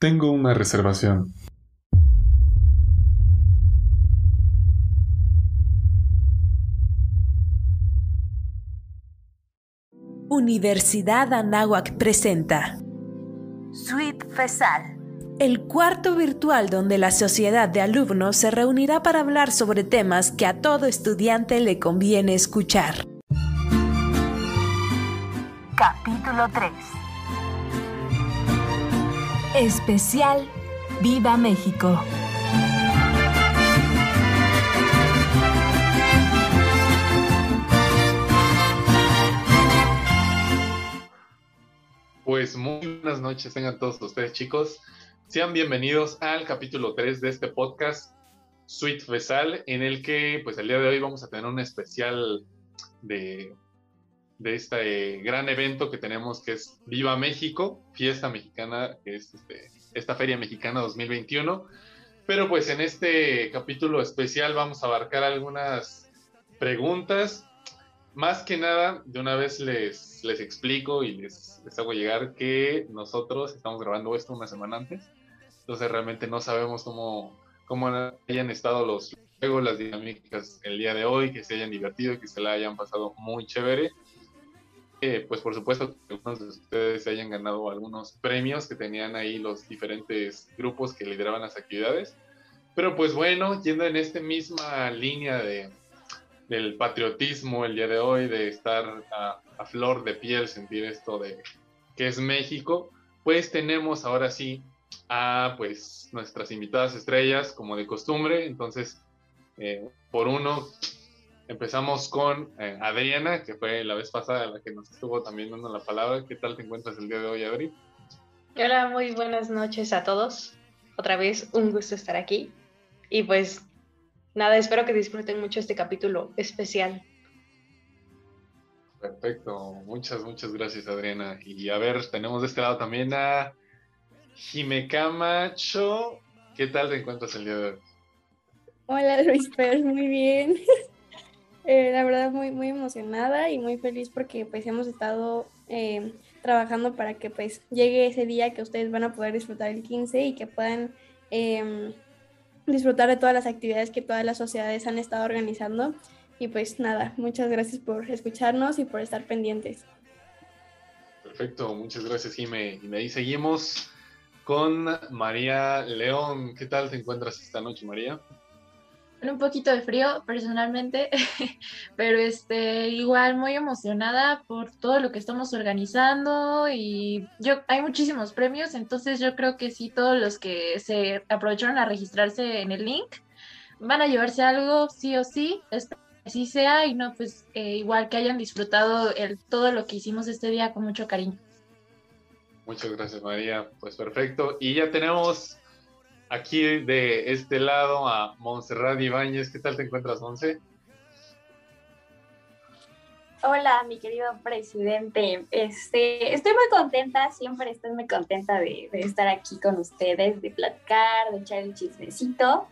Tengo una reservación. Universidad Anáhuac presenta Suite FESAL, el cuarto virtual donde la sociedad de alumnos se reunirá para hablar sobre temas que a todo estudiante le conviene escuchar. capítulo 3. Especial Viva México. Pues muy buenas noches tengan todos ustedes chicos. Sean bienvenidos al capítulo 3 de este podcast Suite Fesal, en el que pues el día de hoy vamos a tener un especial de, de este gran evento que tenemos que es Viva México, fiesta mexicana, que es este, esta Feria Mexicana 2021. Pero pues en este capítulo especial vamos a abarcar algunas preguntas más que nada, de una vez les, les explico y les, les hago llegar que nosotros estamos grabando esto una semana antes, entonces realmente no sabemos cómo, cómo hayan estado los juegos, las dinámicas el día de hoy, que se hayan divertido, que se la hayan pasado muy chévere. Eh, pues por supuesto que algunos de ustedes hayan ganado algunos premios que tenían ahí los diferentes grupos que lideraban las actividades. Pero pues bueno, yendo en esta misma línea de, del patriotismo el día de hoy, de estar a, a, flor de piel, sentir esto de que es México, pues tenemos ahora sí a pues nuestras invitadas estrellas como de costumbre. Entonces, eh, por uno, empezamos con eh, Adriana, que fue la vez pasada la que nos estuvo también dando la palabra. ¿Qué tal te encuentras el día de hoy, Adri? Hola, muy buenas noches a todos. Otra vez, un gusto estar aquí. Y pues nada, espero que disfruten mucho este capítulo especial. Perfecto, muchas, muchas gracias Adriana. Y a ver, tenemos de este lado también a Jime Camacho. ¿Qué tal te encuentras el día de hoy? Hola Luis Fer, muy bien. eh, la verdad muy, muy emocionada y muy feliz porque pues hemos estado eh, trabajando para que pues llegue ese día que ustedes van a poder disfrutar el 15 y que puedan... Eh, disfrutar de todas las actividades que todas las sociedades han estado organizando. Y pues nada, muchas gracias por escucharnos y por estar pendientes. Perfecto, muchas gracias Jime. Y ahí seguimos con María León. ¿Qué tal te encuentras esta noche, María? Un poquito de frío personalmente, pero este igual muy emocionada por todo lo que estamos organizando y yo hay muchísimos premios, entonces yo creo que sí todos los que se aprovecharon a registrarse en el link van a llevarse algo sí o sí, así sea y no pues eh, igual que hayan disfrutado el todo lo que hicimos este día con mucho cariño. Muchas gracias María, pues perfecto y ya tenemos aquí de este lado a Montserrat Ibáñez. ¿Qué tal te encuentras, Monse? Hola, mi querido presidente. Este, estoy muy contenta, siempre estoy muy contenta de, estar aquí con ustedes, de platicar, de echar el chismecito.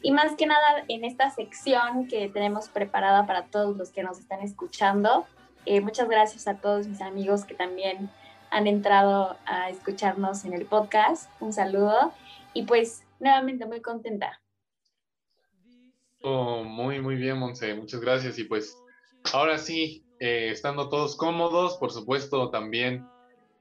Y más que nada en esta sección que tenemos preparada para todos los que nos están escuchando. Eh, muchas gracias a todos mis amigos que también han entrado a escucharnos en el podcast. Un saludo y pues nuevamente muy contenta. Oh, muy, muy bien, Monse, muchas gracias. Y pues ahora sí, eh, estando todos cómodos, por supuesto también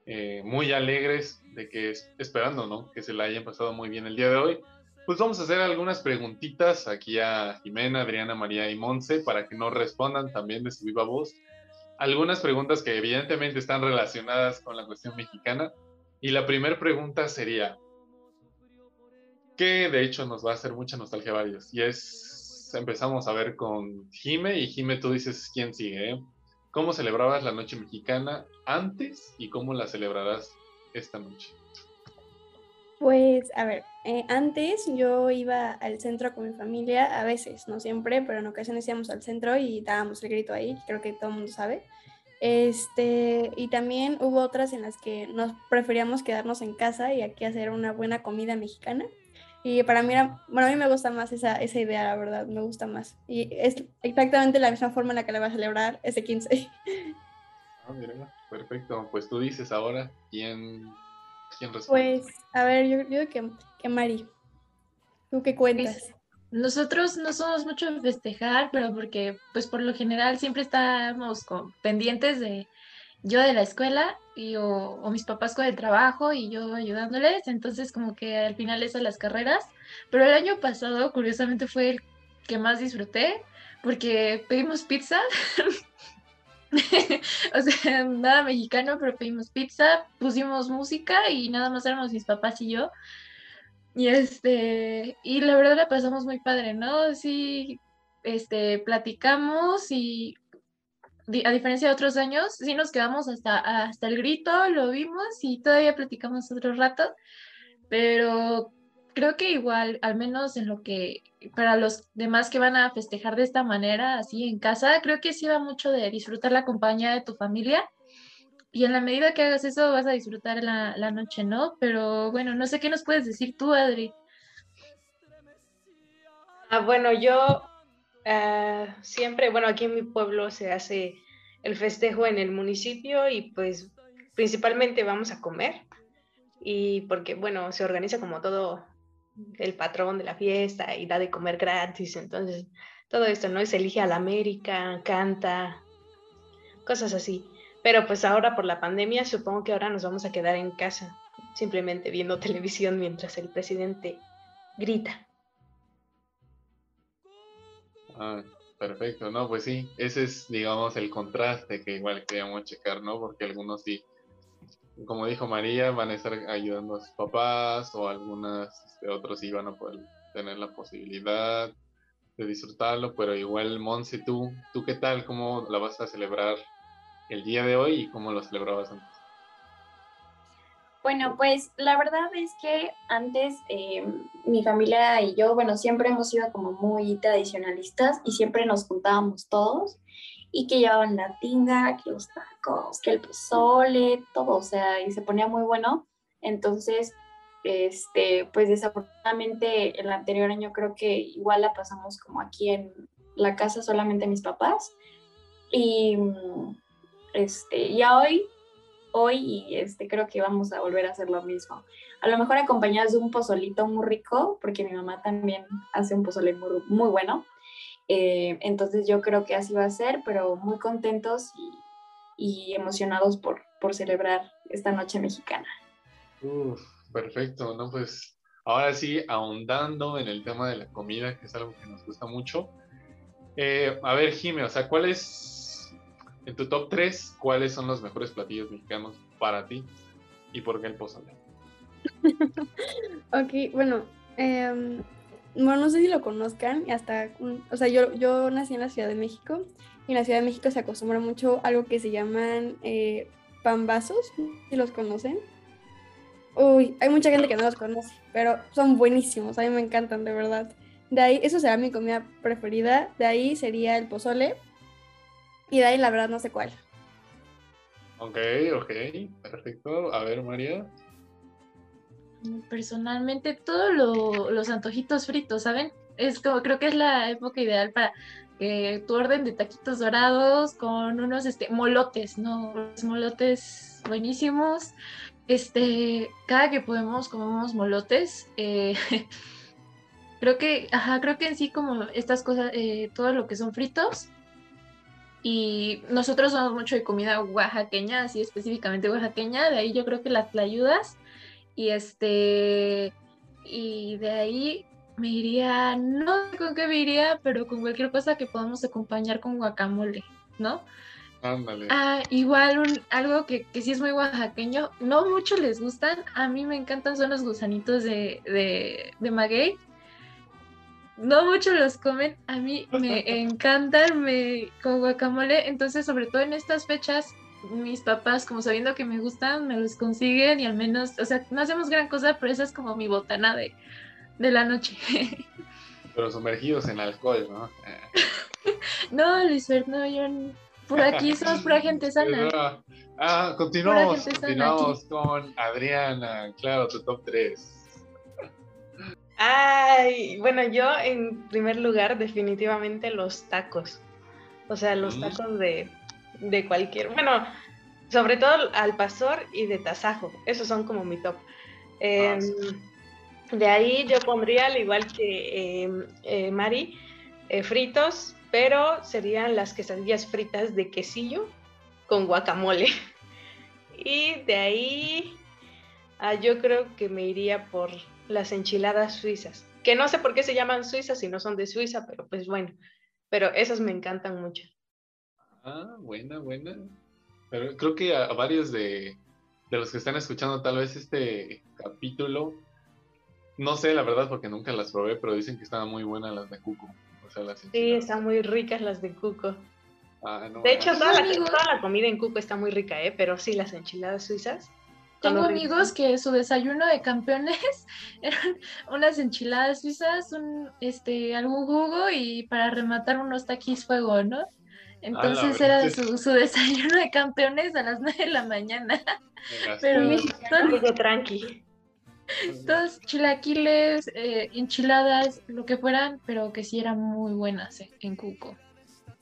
eh, muy alegres de que esperando, ¿no? Que se la hayan pasado muy bien el día de hoy. Pues vamos a hacer algunas preguntitas aquí a Jimena, Adriana, María y Monse para que nos respondan también de su viva voz. Algunas preguntas que evidentemente están relacionadas con la cuestión mexicana. Y la primera pregunta sería, que de hecho nos va a hacer mucha nostalgia a varios. Y es, empezamos a ver con Jime, y Jime tú dices quién sigue. ¿eh? ¿Cómo celebrabas la noche mexicana antes y cómo la celebrarás esta noche? Pues, a ver, eh, antes yo iba al centro con mi familia, a veces, no siempre, pero en ocasiones íbamos al centro y dábamos el grito ahí, creo que todo el mundo sabe. Este, y también hubo otras en las que nos preferíamos quedarnos en casa y aquí hacer una buena comida mexicana. Y para mí, era, bueno, a mí me gusta más esa, esa idea, la verdad, me gusta más. Y es exactamente la misma forma en la que la voy a celebrar ese 15. Ah, mira, perfecto. Pues tú dices ahora quién, ¿Quién responde? Pues, a ver, yo, yo digo que, que Mari. ¿Tú qué cuentas? Nosotros no somos mucho de festejar, pero porque, pues por lo general siempre estamos con, pendientes de yo de la escuela y o, o mis papás con el trabajo y yo ayudándoles, entonces como que al final eso las carreras, pero el año pasado curiosamente fue el que más disfruté porque pedimos pizza, o sea, nada mexicano, pero pedimos pizza, pusimos música y nada más éramos mis papás y yo. Y este, y la verdad la pasamos muy padre, ¿no? Sí, este, platicamos y a diferencia de otros años, sí nos quedamos hasta, hasta el grito, lo vimos y todavía platicamos otro rato, pero creo que igual, al menos en lo que, para los demás que van a festejar de esta manera, así en casa, creo que sí va mucho de disfrutar la compañía de tu familia. Y en la medida que hagas eso, vas a disfrutar la, la noche, ¿no? Pero bueno, no sé qué nos puedes decir tú, Adri. Ah, bueno, yo ah, siempre, bueno, aquí en mi pueblo se hace el festejo en el municipio y pues principalmente vamos a comer y porque, bueno, se organiza como todo el patrón de la fiesta y da de comer gratis, entonces todo esto, ¿no? Se elige a la América, canta, cosas así. Pero pues ahora por la pandemia supongo que ahora nos vamos a quedar en casa, simplemente viendo televisión mientras el presidente grita. Ah, perfecto, no, pues sí, ese es, digamos, el contraste que igual queríamos checar, ¿no? Porque algunos sí, como dijo María, van a estar ayudando a sus papás o algunas, este, otros sí van a poder tener la posibilidad de disfrutarlo, pero igual, Monse, tú, ¿tú qué tal? ¿Cómo la vas a celebrar el día de hoy y cómo lo celebrabas antes? Bueno, pues la verdad es que antes eh, mi familia y yo, bueno, siempre hemos sido como muy tradicionalistas y siempre nos juntábamos todos y que llevaban la tinga, que los tacos, que el pozole, todo, o sea, y se ponía muy bueno. Entonces, este, pues desafortunadamente el anterior año creo que igual la pasamos como aquí en la casa solamente mis papás y este, ya hoy hoy y este, creo que vamos a volver a hacer lo mismo. A lo mejor acompañadas de un pozolito muy rico, porque mi mamá también hace un pozole muy, muy bueno. Eh, entonces yo creo que así va a ser, pero muy contentos y, y emocionados por, por celebrar esta noche mexicana. Uf, perfecto, ¿no? Pues ahora sí, ahondando en el tema de la comida, que es algo que nos gusta mucho. Eh, a ver, Jime, o sea, ¿cuál es, en tu top 3, cuáles son los mejores platillos mexicanos para ti y por qué el pozole? Ok, bueno, em, bueno, no sé si lo conozcan, hasta, o sea, yo, yo nací en la Ciudad de México y en la Ciudad de México se acostumbra mucho algo que se llaman eh, pambazos, si los conocen. Uy, hay mucha gente que no los conoce, pero son buenísimos, a mí me encantan, de verdad. De ahí, eso será mi comida preferida, de ahí sería el pozole y de ahí la verdad no sé cuál. Ok, ok, perfecto. A ver, María. Personalmente, todos lo- los antojitos fritos, ¿saben? Es como, creo que es la época ideal para que tu orden de taquitos dorados con unos este, molotes, ¿no? Los molotes buenísimos. Este, cada que podemos comemos molotes. eh, creo que, ajá, creo que en sí como estas cosas, eh, todo lo que son fritos. Y nosotros somos mucho de comida oaxaqueña, así específicamente oaxaqueña, de ahí yo creo que las tlayudas. Y este, y de ahí me iría, no sé con qué me iría, pero con cualquier cosa que podamos acompañar con guacamole, ¿no? Ándale. Ah, igual un, algo que, que sí es muy oaxaqueño, no mucho les gustan, a mí me encantan son los gusanitos de, de, de maguey. No mucho los comen, a mí me encantan me, con guacamole, entonces sobre todo en estas fechas mis papás, como sabiendo que me gustan, me los consiguen y al menos, o sea, no hacemos gran cosa, pero esa es como mi botana de, de la noche. Pero sumergidos en alcohol, ¿no? Eh, no, Luis Fer, no, yo por aquí somos pura gente sana. Ah, ah, continuamos, continuamos con Adriana. Claro, tu top 3. Ay, bueno, yo en primer lugar definitivamente los tacos. O sea, los Mm. tacos de, de cualquier, bueno, sobre todo al pastor y de tasajo. Esos son como mi top. Em, de ahí yo pondría, al igual que em, eh, Mari, eh, fritos, pero serían las quesadillas fritas de quesillo con guacamole. Y de ahí ah, yo creo que me iría por las enchiladas suizas, que no sé por qué se llaman suizas si no son de Suiza, pero pues bueno, pero esas me encantan mucho. Ah, buena, buena. Pero creo que a, varios de, los que están escuchando tal vez este capítulo, no sé la verdad porque nunca las probé, pero dicen que estaban muy buenas las de Cuco. sí, están muy ricas las de Cuco. Ah, de hecho, toda la, comida en Cuco está muy rica, ¿eh? pero sí, las enchiladas suizas. Tengo amigos que su desayuno de campeones eran unas enchiladas suizas, un, este, algún jugo y para rematar unos taquis fuego, ¿no? Entonces era su, su, desayuno de campeones a las 9 de la mañana. Pero todo tranqui. Todos chilaquiles, eh, enchiladas, lo que fueran, pero que sí eran muy buenas eh, en Cuco.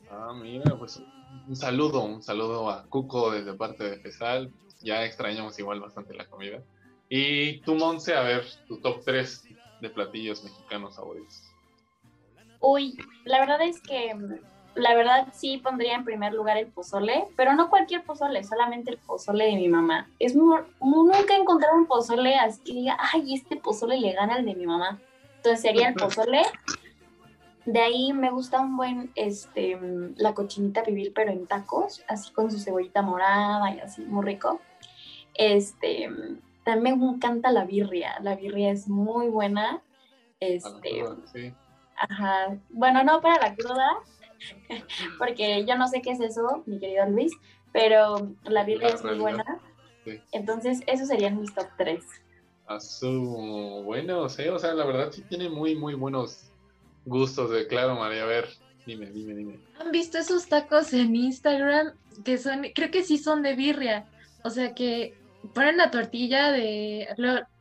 Ah, mira, pues un saludo, un saludo a Cuco desde parte de FESAL. Ya extrañamos igual bastante la comida. Y tú, Monse, a ver, tu top 3 de platillos mexicanos favoritos. Uy, la verdad es que la verdad sí pondría en primer lugar el pozole, pero no cualquier pozole, solamente el pozole de mi mamá. Es muy, nunca he encontrado un pozole así que diga, ay, este pozole le gana al de mi mamá. Entonces sería el pozole. De ahí me gusta un buen, este, la cochinita pibil, pero en tacos, así con su cebollita morada y así, muy rico. Este, también me encanta la birria, la birria es muy buena. Este, ajá, bueno, no para la cruda, porque yo no sé qué es eso, mi querido Luis, pero la Biblia es muy buena. Entonces, esos serían mis top 3. A su bueno, sí, o sea, la verdad sí tiene muy, muy buenos gustos de claro, María. A ver, dime, dime, dime. ¿Han visto esos tacos en Instagram que son, creo que sí son de birria? O sea que ponen la tortilla de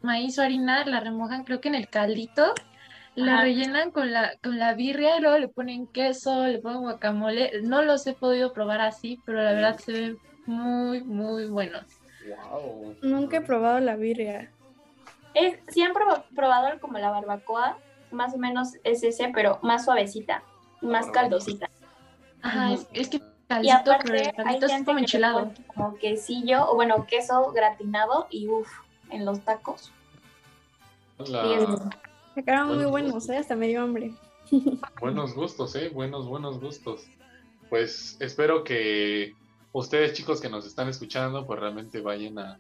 maíz o harina, la remojan creo que en el caldito la rellenan con la, con la birria y luego le ponen queso, le ponen guacamole. No los he podido probar así, pero la verdad se ven muy, muy buenos. Wow. Nunca he probado la birria. Es, sí han probado como la barbacoa, más o menos es ese, pero más suavecita, más caldosita. Ajá, es, que caldito, pero el caldito es como enchilado. Como quesillo, o bueno, queso gratinado y uff, en los tacos. Sacaron muy buenos, ¿eh? Hasta medio hambre. Buenos gustos, ¿eh? Buenos, buenos gustos. Pues espero que ustedes, chicos, que nos están escuchando, pues realmente vayan a,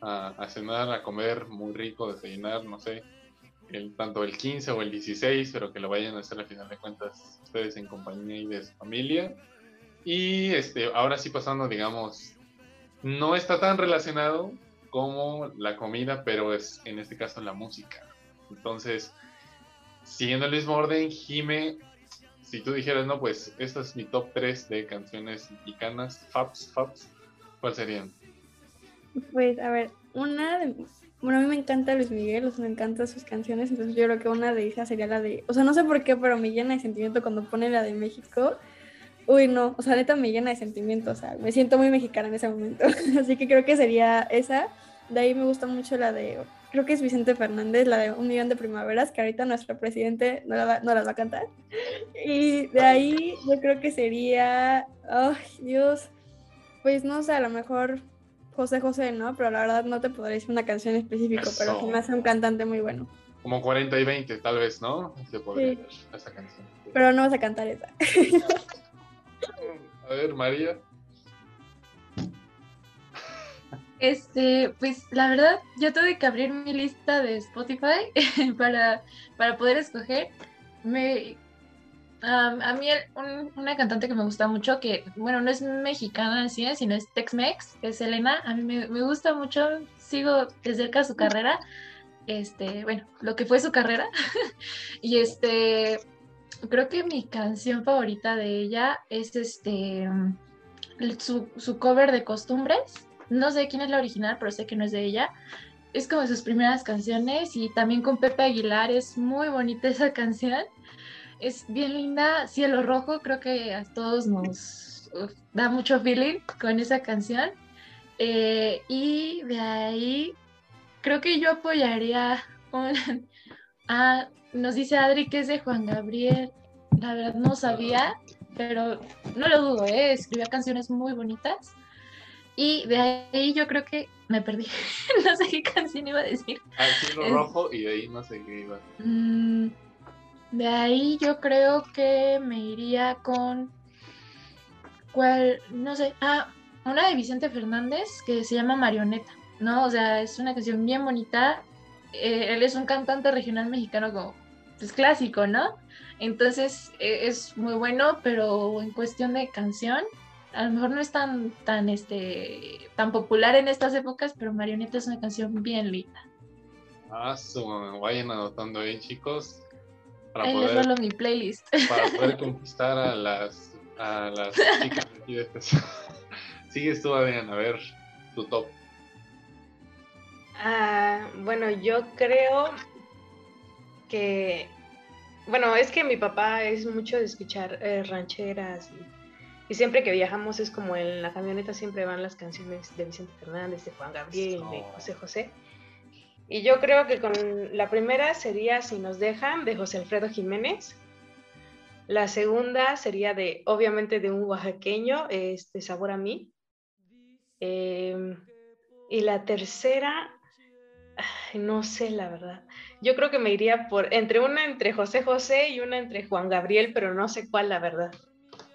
a, cenar, a comer muy rico, desayunar, no sé, el, tanto el 15 o el 16, pero que lo vayan a hacer al final de cuentas ustedes en compañía de su familia. Y este, ahora sí pasando, digamos, no está tan relacionado como la comida, pero es en este caso la música. Entonces, siguiendo el mismo orden, Jime, si tú dijeras, no, pues esta es mi top 3 de canciones mexicanas, Fabs, Fabs, ¿cuál serían? Pues, a ver, una de... Bueno, a mí me encanta Luis Miguel, me encantan sus canciones, entonces yo creo que una de esas sería la de... O sea, no sé por qué, pero me llena de sentimiento cuando pone la de México. Uy, no, o sea, neta me llena de sentimiento, o sea, me siento muy mexicana en ese momento. Así que creo que sería esa. De ahí me gusta mucho la de creo que es Vicente Fernández, la de Un Millón de Primaveras, que ahorita nuestro presidente no, la va, no las va a cantar. Y de ahí yo creo que sería, ay Dios, pues no sé, a lo mejor José José, ¿no? Pero la verdad no te podría decir una canción específica, pero que me hace un cantante muy bueno. Como 40 y 20, tal vez, ¿no? Se podría sí. esa canción. Pero no vas a cantar esa. A ver, María. Este, pues la verdad, yo tuve que abrir mi lista de Spotify para, para poder escoger. Me, a mí una cantante que me gusta mucho, que bueno, no es mexicana en sí, sino es Tex-Mex, es Elena. A mí me, me, gusta mucho, sigo de cerca su carrera, este, bueno, lo que fue su carrera. y este, creo que mi canción favorita de ella es este, su, su cover de Costumbres no sé quién es la original, pero sé que no es de ella. Es como sus primeras canciones y también con Pepe Aguilar es muy bonita esa canción. Es bien linda. Cielo Rojo, creo que a todos nos da mucho feeling con esa canción. Eh, y de ahí creo que yo apoyaría a, nos dice Adri que es de Juan Gabriel, la verdad no sabía, pero no lo dudo, ¿eh? escribía canciones muy bonitas. Y de ahí yo creo que me perdí. no sé qué canción iba a decir. Al cielo rojo y de ahí no sé qué iba. Mm, de ahí yo creo que me iría con. ¿Cuál? No sé. Ah, una de Vicente Fernández que se llama Marioneta. ¿No? O sea, es una canción bien bonita. Eh, él es un cantante regional mexicano como. Pues clásico, ¿no? Entonces e, es muy bueno, pero en cuestión de canción, a lo mejor no es tan, tan, este, tan popular en estas épocas, pero Marioneta es una canción bien linda. Ah, su, vayan anotando ahí, chicos. Para ahí poder, les mi playlist. Para poder conquistar a las, a las chicas de aquí de este. Sigues tú, Adrián, a ver tu top. Ah, bueno, yo creo que bueno, es que mi papá es mucho de escuchar eh, rancheras y, siempre que viajamos es como en la camioneta siempre van las canciones de Vicente Fernández, de Juan Gabriel, de José José. Y yo creo que con la primera sería Si nos dejan, de José Alfredo Jiménez. La segunda sería de, obviamente, de un oaxaqueño, este Sabor a mí. Em, y la tercera, no sé la verdad. Yo creo que me iría por entre una entre José José y una entre Juan Gabriel, pero no sé cuál la verdad.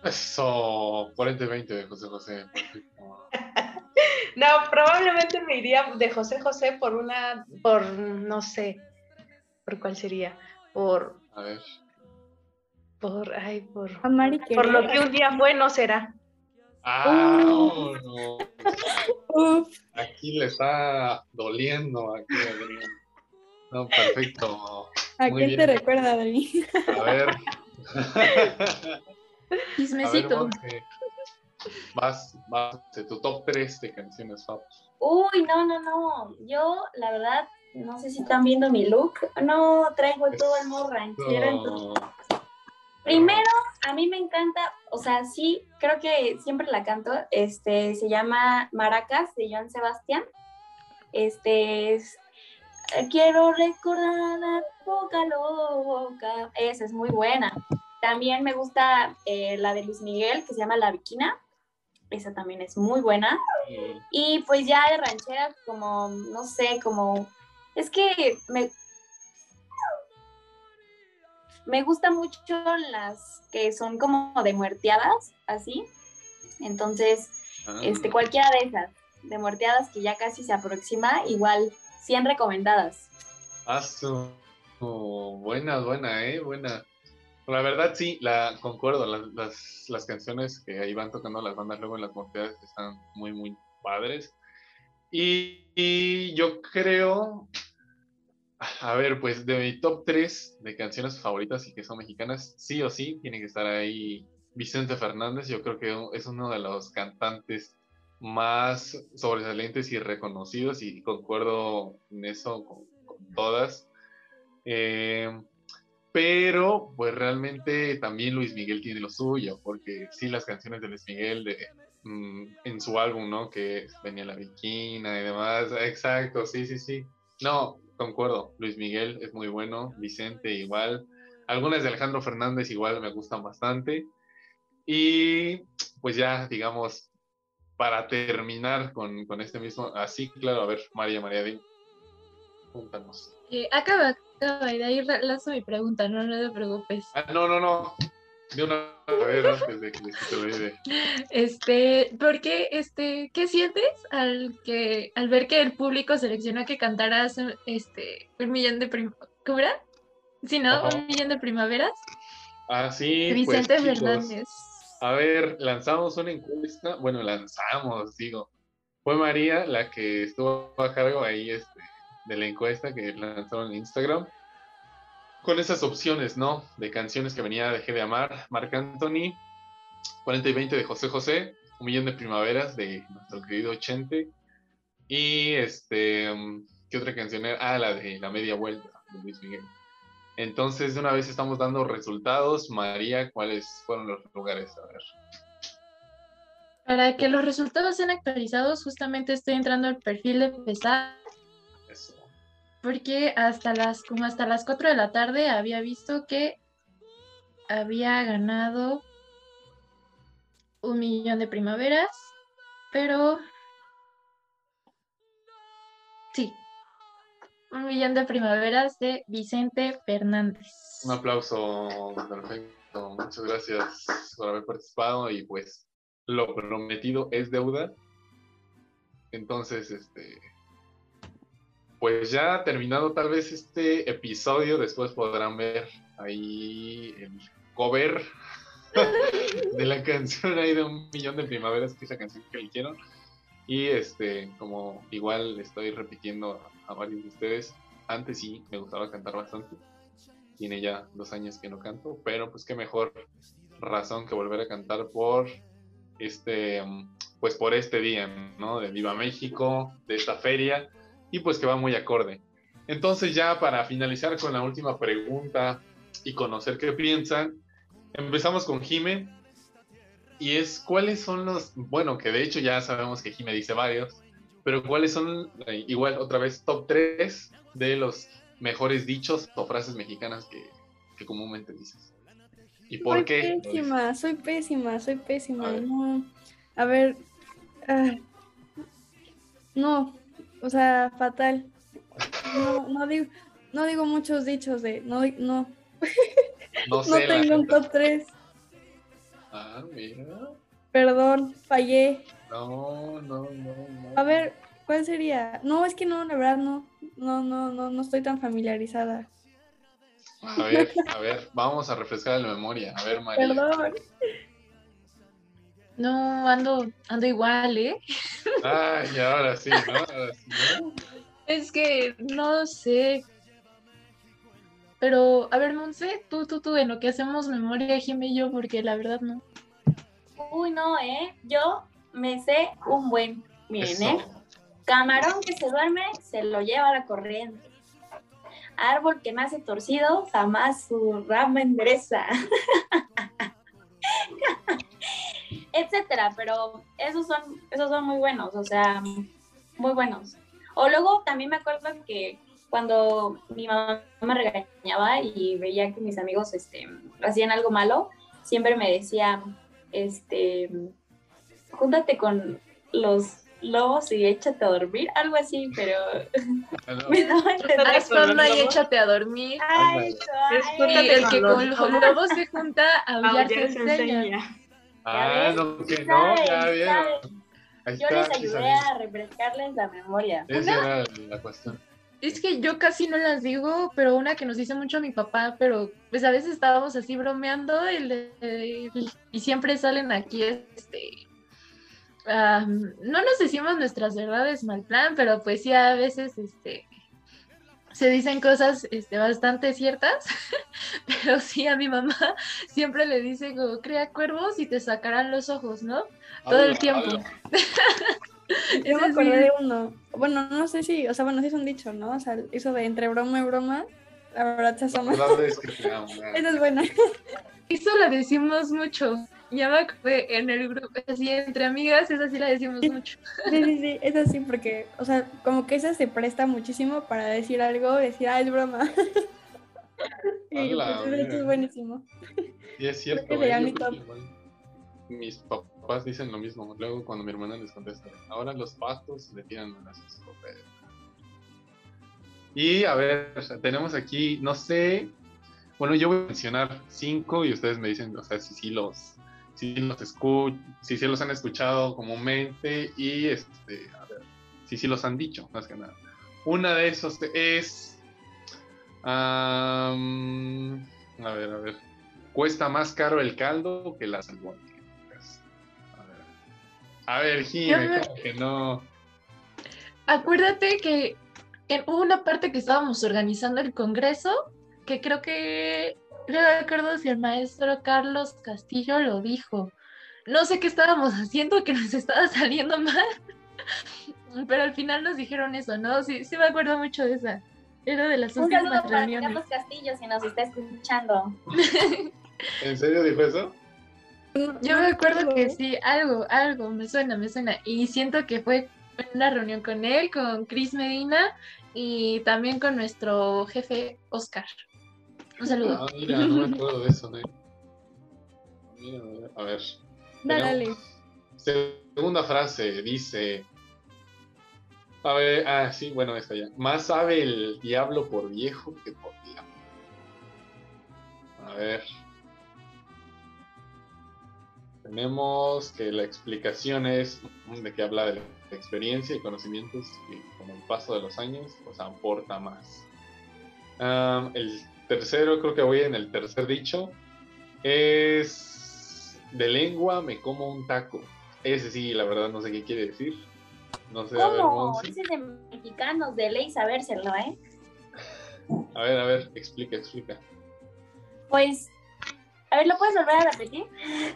Eso, 40-20 de José José. no, probablemente me iría de José José por una, por, no sé, ¿por cuál sería? Por... A ver. Por, ay, por... por lo que un día fue, no será. Ah, uh. no. Aquí le está doliendo. Aquí, no, perfecto. ¿A quién te recuerda, Dani? A ver. Chismecito. Vas, vas de tu top 3 de canciones pop. Uy, no, no, no. Yo, la verdad, no sé si están viendo mi look. No, traigo todo el ranchero. Primero, a mí me encanta, o sea, sí, creo que siempre la canto. Este, se llama Maracas de Joan Sebastián. Este es Quiero recordar la boca loca. Esa es muy buena. También me gusta eh, la de Luis Miguel, que se llama La Viquina. Esa también es muy buena. Y pues ya de rancheras, como, no sé, como... Es que me, me gusta mucho las que son como de muerteadas, así. Entonces, ah. este, cualquiera de esas, de muerteadas que ya casi se aproxima, igual 100 recomendadas. Ah, buena, buena, ¿eh? Buena. La verdad sí, la concuerdo, las, las, canciones que ahí van tocando las bandas luego en las morteadas están muy, muy padres. Y, yo creo, a ver, pues de mi top 3 de canciones favoritas y que son mexicanas, sí o sí, tiene que estar ahí Vicente Fernández. Yo creo que es uno de los cantantes más sobresalientes y reconocidos y concuerdo en eso con, todas. Eh, pero pues realmente también Luis Miguel tiene lo suyo, porque sí las canciones de Luis Miguel de, mm, en su álbum, ¿no? Que venía la viquina y demás, exacto, sí, sí, sí. No, concuerdo, Luis Miguel es muy bueno, Vicente igual, algunas de Alejandro Fernández igual me gustan bastante. Y pues ya, digamos, para terminar con, este mismo, así, claro, a ver, María, María, dime, cuéntanos. Eh, acaba, acaba, y de ahí lanzo mi pregunta, no, no te preocupes. Ah, no, no, no, de una vez antes de que se olvide. Este, ¿por qué, este, qué sientes al que, al ver que el público seleccionó que cantaras, este, un millón de primaveras? ¿Cómo era? Sí, ¿no? Un millón de primaveras. Ah, sí. Vicente pues, Fernández. A ver, lanzamos una encuesta. Bueno, lanzamos, digo. Fue María la que estuvo a cargo ahí este, de la encuesta que lanzaron en Instagram. Con esas opciones, ¿no? De canciones que venía Dejé de Amar, Marc Anthony, 40 y 20 de José José, Un Millón de Primaveras de nuestro querido Chente. Y este, ¿qué otra canción era? Ah, la de La Media Vuelta de Luis Miguel. Entonces, de una vez estamos dando resultados. María, ¿cuáles fueron los lugares? A ver. Para que los resultados sean actualizados, justamente estoy entrando al perfil de PESA Eso. Porque hasta las como hasta las 4 de la tarde había visto que había ganado un millón de primaveras, pero sí, un millón de primaveras de Vicente Fernández. Un aplauso, perfecto. Muchas gracias por haber participado y pues lo prometido es deuda. Entonces, este, pues ya terminado tal vez este episodio, después podrán ver ahí el cover de la canción ahí de un millón de primaveras, que es la canción que eligieron. Y este, como igual estoy repitiendo a, varios de ustedes, antes sí me gustaba cantar bastante. Tiene ya dos años que no canto, pero pues qué mejor razón que volver a cantar por este, pues por este día, ¿no? De Viva México, de esta feria, y pues que va muy acorde. Entonces ya para finalizar con la última pregunta y conocer qué piensan, empezamos con Jime, y es cuáles son los, bueno, que de hecho ya sabemos que Jime dice varios, pero cuáles son, eh, igual otra vez, top 3 de los mejores dichos o frases mexicanas que, que comúnmente dices. ¿Y por soy qué? pésima, soy pésima, soy pésima. A ver. No. A ver. ah, no, o sea, fatal. No, no digo, no digo muchos dichos de. No, no, No sé, tengo un top 3. Ah, mira. Perdón, fallé. No, no, no, no. A ver, ¿cuál sería? No, es que no, la verdad no. No, no, no, no estoy tan familiarizada. A ver, a ver, vamos a refrescar la memoria. A ver, María. Perdón. No, ando, ando igual, ¿eh? Ay, ahora sí, ¿no? Ahora sí, ¿no? Es que no sé. Pero, a ver, Monse, tú, tú, tú, en lo que hacemos memoria, Jimé y yo, porque la verdad no. Uy, no, ¿eh? Yo me sé un buen. Miren, Eso. ¿eh? Camarón que se duerme, se lo lleva la corriente. Árbol que nace torcido, jamás su rama endereza. Etcétera, pero esos son, esos son muy buenos, o sea, muy buenos. O luego también me acuerdo que cuando mi mamá me regañaba y veía que mis amigos este, hacían algo malo, siempre me decía, este, júntate con los lobos y échate a dormir, algo así, pero Ah, no. me daba a y échate a dormir. Ay, Es ay, Júntate Y el que con los lobos. se junta, a aullar Aullar se se enseña. enseña. Ah, no, que Sí no, ya saben, vieron. saben. Ahí Yo está, les ayudé a refrescarles la memoria. Esa era la cuestión. Es que yo casi no las digo, pero una que nos dice mucho mi papá, pero pues a veces estábamos así bromeando y, le- y siempre salen aquí, este, no nos decimos nuestras verdades mal plan, pero pues sí a veces, este, se dicen cosas, este, bastante ciertas, pero sí a mi mamá siempre le dice como crea cuervos y te sacarán los ojos, ¿no? Todo el tiempo. Yo me acordé de uno. Bueno, no sé si, o sea, bueno, sí es un dicho, ¿no? O sea, eso de entre broma y broma, la verdad se asoma. verdad es buena. Eso lo decimos mucho. Ya me acordé en el grupo, así entre amigas, esa sí la decimos mucho. Sí, sí, sí, es así porque, o sea, como que esa se presta muchísimo para decir algo, decir, ah, es broma. y pues es buenísimo. Y es cierto. ¿eh? mi Yo top. igual. Mis papás dicen lo mismo. Luego cuando mi hermana les contesta, ahora los pastos le tiran las escopetas. Y a ver, tenemos aquí, no sé, bueno, yo voy a mencionar cinco y ustedes me dicen, o sea, si sí los, si los escu si sí los han escuchado comúnmente y este, a ver, si sí los han dicho, más que nada. Una de esos es, a ver, a ver, cuesta más caro el caldo que las albóndigas. A ver, a ver, Jimmy, como que no. Acuérdate que en, hubo una parte que estábamos organizando el congreso, que creo que, no me acuerdo si el maestro Carlos Castillo lo dijo. No sé qué estábamos haciendo, que nos estaba saliendo mal, pero al final nos dijeron eso, ¿no? Sí, sí me acuerdo mucho de esa. Era de las Un últimas saludo para reuniones. Carlos Castillo si nos está escuchando. ¿En serio dijo eso? Yo me acuerdo que sí, algo, algo, me suena, me suena. Y siento que fue una reunión con él, con Chris Medina y también con nuestro jefe Oscar. Un saludo. Ah, mira, no me acuerdo de eso, ¿eh? Mira, a ver. Dale. Segunda frase, dice. A ver, ah, sí, bueno, esta ya. Más sabe el diablo por viejo que por diablo. A ver. Tenemos que la explicación es de que habla de la experiencia y conocimientos que con el paso de los años pues aporta más. el tercero, creo que voy en el tercer dicho, es de lengua me como un taco. Ese sí, la verdad no sé qué quiere decir. No sé, ¿Cómo? A ver, Ese de mexicanos, de ley sabérselo, ¿eh? A ver, a ver, explica, explica. Pues, a ver, ¿lo puedes volver a repetir?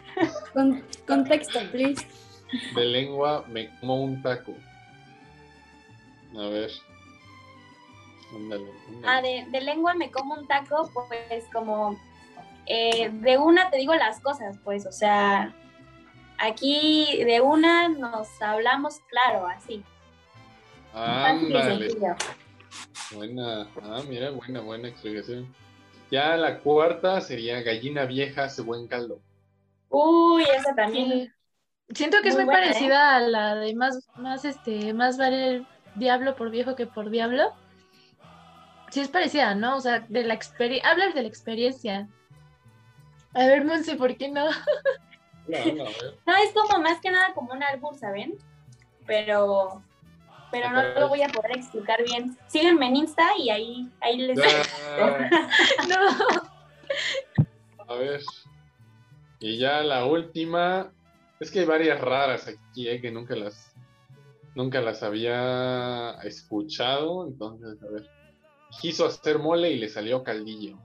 Con, contexto, please. De lengua me como un taco. A ver. Ah, de, de, lengua me como un taco, pues como eh, de una te digo las cosas, pues, o sea, aquí de una nos hablamos claro, así. Ándale. Buena, ah, mira, buena, buena explicación. Ya la cuarta sería gallina vieja hace buen caldo. Uy, esa también. Siento que es muy, parecida ¿eh? a la de más, más, este, más vale el diablo por viejo que por diablo. Sí es parecida, ¿no? O sea, de la experiencia, hablar de la experiencia. A ver, Monse, ¿por qué no? no, es como más que nada como un árbol, ¿saben? Pero, pero no lo voy a poder explicar bien. Síganme en Insta y ahí, ahí les... no. A ver. Y ya la última, es que hay varias raras aquí, ¿eh? que nunca las, nunca las había escuchado. Entonces, a ver. Quiso hacer mole y le salió caldillo.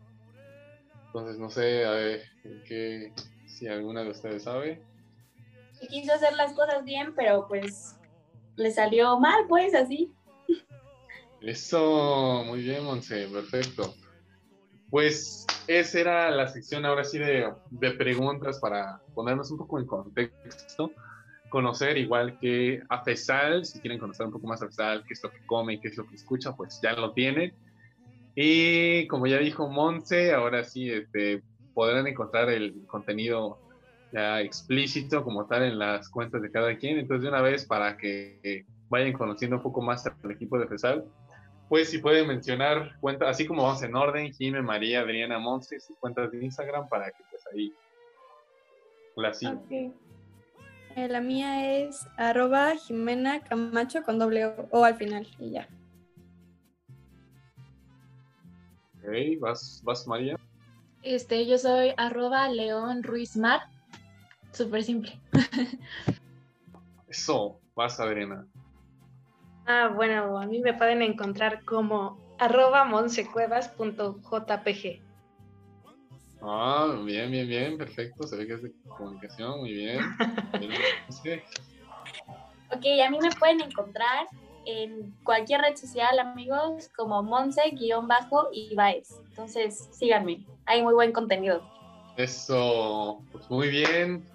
Entonces, no sé, a ver, qué, si alguna de ustedes sabe. quiso hacer las cosas bien, pero pues le salió mal, pues, así. Eso, muy bien, Monse, perfecto. Pues esa era la sección ahora sí de, preguntas para ponernos un poco en contexto, conocer igual que a Fesal, si quieren conocer un poco más a Fesal, qué es lo que come qué es lo que escucha, pues ya lo tienen. Y como ya dijo Monse, ahora sí este, podrán encontrar el contenido ya explícito como tal en las cuentas de cada quien. Entonces de una vez para que vayan conociendo un poco más al equipo de Fesal, pues si pueden mencionar cuentas, así como vamos en orden, Jime, María, Adriana, Monse, sus cuentas de Instagram para que pues ahí la sigan. Eh, la mía es arroba Jimena Camacho con doble o, al final y ya. Ok, ¿vas, vas María? Este, yo soy arroba León Ruiz Mar. Súper simple. Eso, vas Adriana. Ah, bueno, a mí me pueden encontrar como arroba monsecuevas.jpg. Ah, bien, bien, bien, perfecto. Se ve que es de comunicación, muy bien. ok, a mí me pueden encontrar en cualquier red social, amigos, como Monse-Ibaez. Entonces, síganme, hay muy buen contenido. Eso, pues muy bien.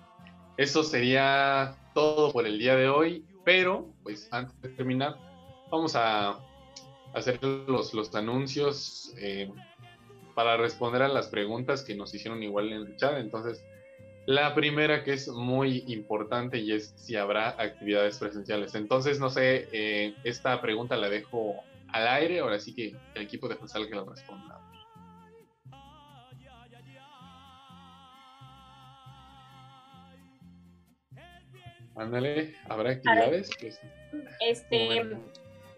Eso sería todo por el día de hoy, pero pues antes de terminar, vamos a hacer los, los anuncios eh, para responder a las preguntas que nos hicieron igual en el chat. Entonces, la primera que es muy importante y es si habrá actividades presenciales. Entonces, no sé, eh, esta pregunta la dejo al aire, ahora sí que el equipo de Futsal que la responda. Ándale, ¿habrá actividades? Pues, este,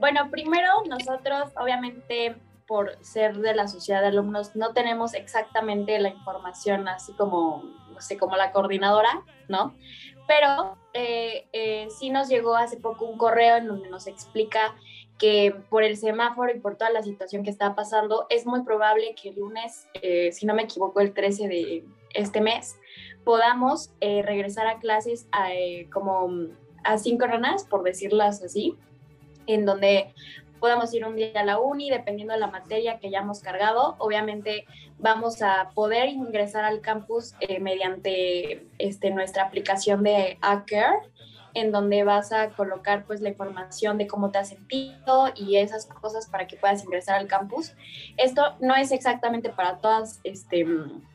bueno, primero nosotros, obviamente, por ser de la sociedad de alumnos, no tenemos exactamente la información así como, sé, como la coordinadora, ¿no? Pero eh, eh, sí nos llegó hace poco un correo en donde nos explica que por el semáforo y por toda la situación que está pasando, es muy probable que el lunes, eh, si no me equivoco, el 13 de este mes, podamos regresar a clases como asíncronas, por decirlas así, en donde podamos ir un día a la uni, dependiendo de la materia que hayamos cargado. Obviamente vamos a poder ingresar al campus eh, mediante este, nuestra aplicación de Acare en donde vas a colocar pues la información de cómo te has sentido y esas cosas para que puedas ingresar al campus. Esto no es exactamente para todas, este,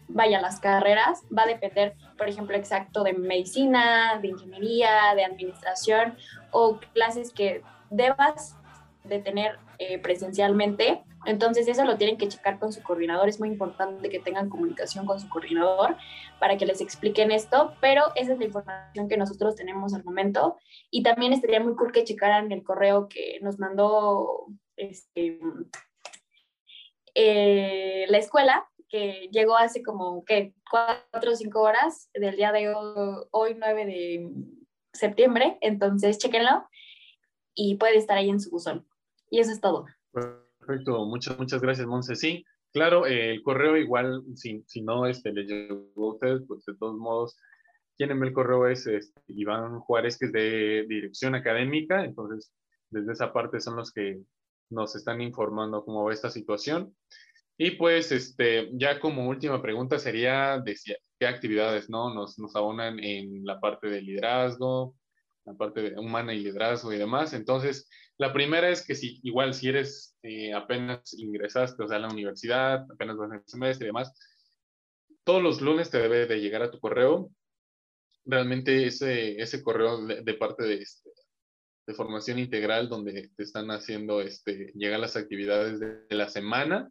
vaya, las carreras, va a depender, por ejemplo, exacto de medicina, de ingeniería, de administración o clases que debas de tener eh, presencialmente. Entonces eso lo tienen que checar con su coordinador. Es muy importante que tengan comunicación con su coordinador para que les expliquen esto, pero esa es la información que nosotros tenemos al momento. Y también estaría muy cool que checaran el correo que nos mandó este, eh, la escuela, que llegó hace como, ¿qué? Cuatro o cinco horas del día de hoy, hoy 9 de septiembre. Entonces, chequenlo y puede estar ahí en su buzón. Y eso es todo. Perfecto, muchas, muchas gracias, Monse. Sí, claro, eh, el correo igual, si, si no este, le llegó a ustedes, pues de todos modos, quien envió el correo es este, Iván Juárez, que es de dirección académica, entonces desde esa parte son los que nos están informando cómo va esta situación. Y pues, este, ya como última pregunta sería de qué actividades ¿no? nos, nos abonan en la parte de liderazgo, la parte de humana y liderazgo y demás. Entonces, la primera es que si igual si eres eh, apenas ingresaste, o sea, a la universidad, apenas vas en el semestre y demás, todos los lunes te debe de llegar a tu correo realmente ese, ese correo de, parte de, este, de formación integral donde te están haciendo este, llegar las actividades de, la semana.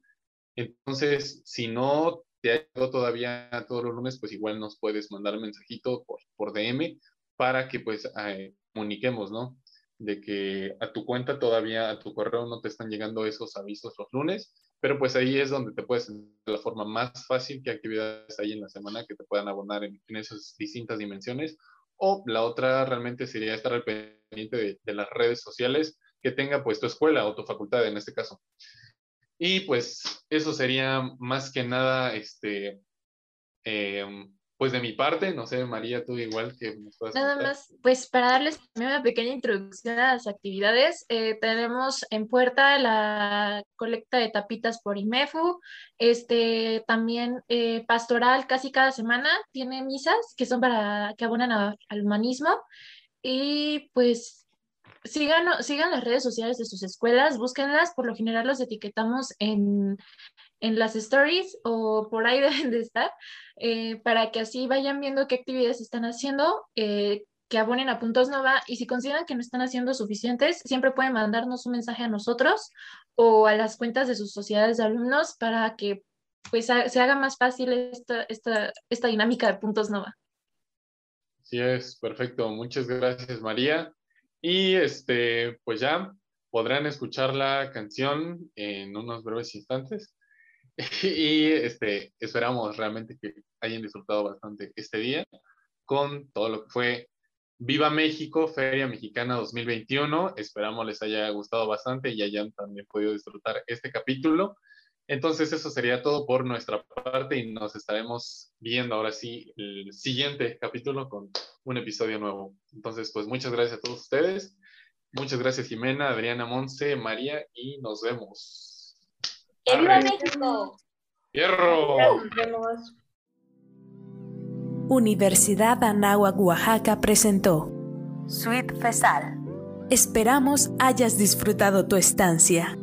Entonces, si no te ha llegado todavía todos los lunes, pues igual nos puedes mandar un mensajito por, por DM para que pues eh, comuniquemos, ¿no? De que a tu cuenta todavía, a tu correo no te están llegando esos avisos los lunes, pero pues ahí es donde te puedes, de la forma más fácil, qué actividades hay en la semana que te puedan abonar en, esas distintas dimensiones. O la otra realmente sería estar al pendiente de, las redes sociales que tenga pues tu escuela o tu facultad en este caso. Y pues eso sería más que nada, este, eh, pues de mi parte, no sé, María, tú igual que nos Nada más, pues para darles una pequeña introducción a las actividades, eh, tenemos en puerta la colecta de tapitas por IMEFU, este, también eh, pastoral casi cada semana tiene misas que son para que abonan al humanismo y pues sigan, sigan las redes sociales de sus escuelas, búsquenlas, por lo general los etiquetamos en, en las stories o por ahí deben de estar, eh, para que así vayan viendo qué actividades están haciendo, eh, que abonen a Puntos Nova y si consideran que no están haciendo suficientes, siempre pueden mandarnos un mensaje a nosotros o a las cuentas de sus sociedades de alumnos para que pues se haga más fácil esta, esta, esta dinámica de Puntos Nova. Sí, es perfecto. Muchas gracias, María. Y este, pues ya podrán escuchar la canción en unos breves instantes. y este, esperamos realmente que hayan disfrutado bastante este día con todo lo que fue Viva México, Feria Mexicana 2021. Esperamos les haya gustado bastante y hayan también podido disfrutar este capítulo. Entonces eso sería todo por nuestra parte y nos estaremos viendo ahora sí el siguiente capítulo con un episodio nuevo. Entonces pues muchas gracias a todos ustedes. Muchas gracias Jimena, Adriana Monse, María y nos vemos. ¡Viva México! ¡Hierro! Universidad Anáhuac, Oaxaca presentó Suite Fesal. Esperamos hayas disfrutado tu estancia.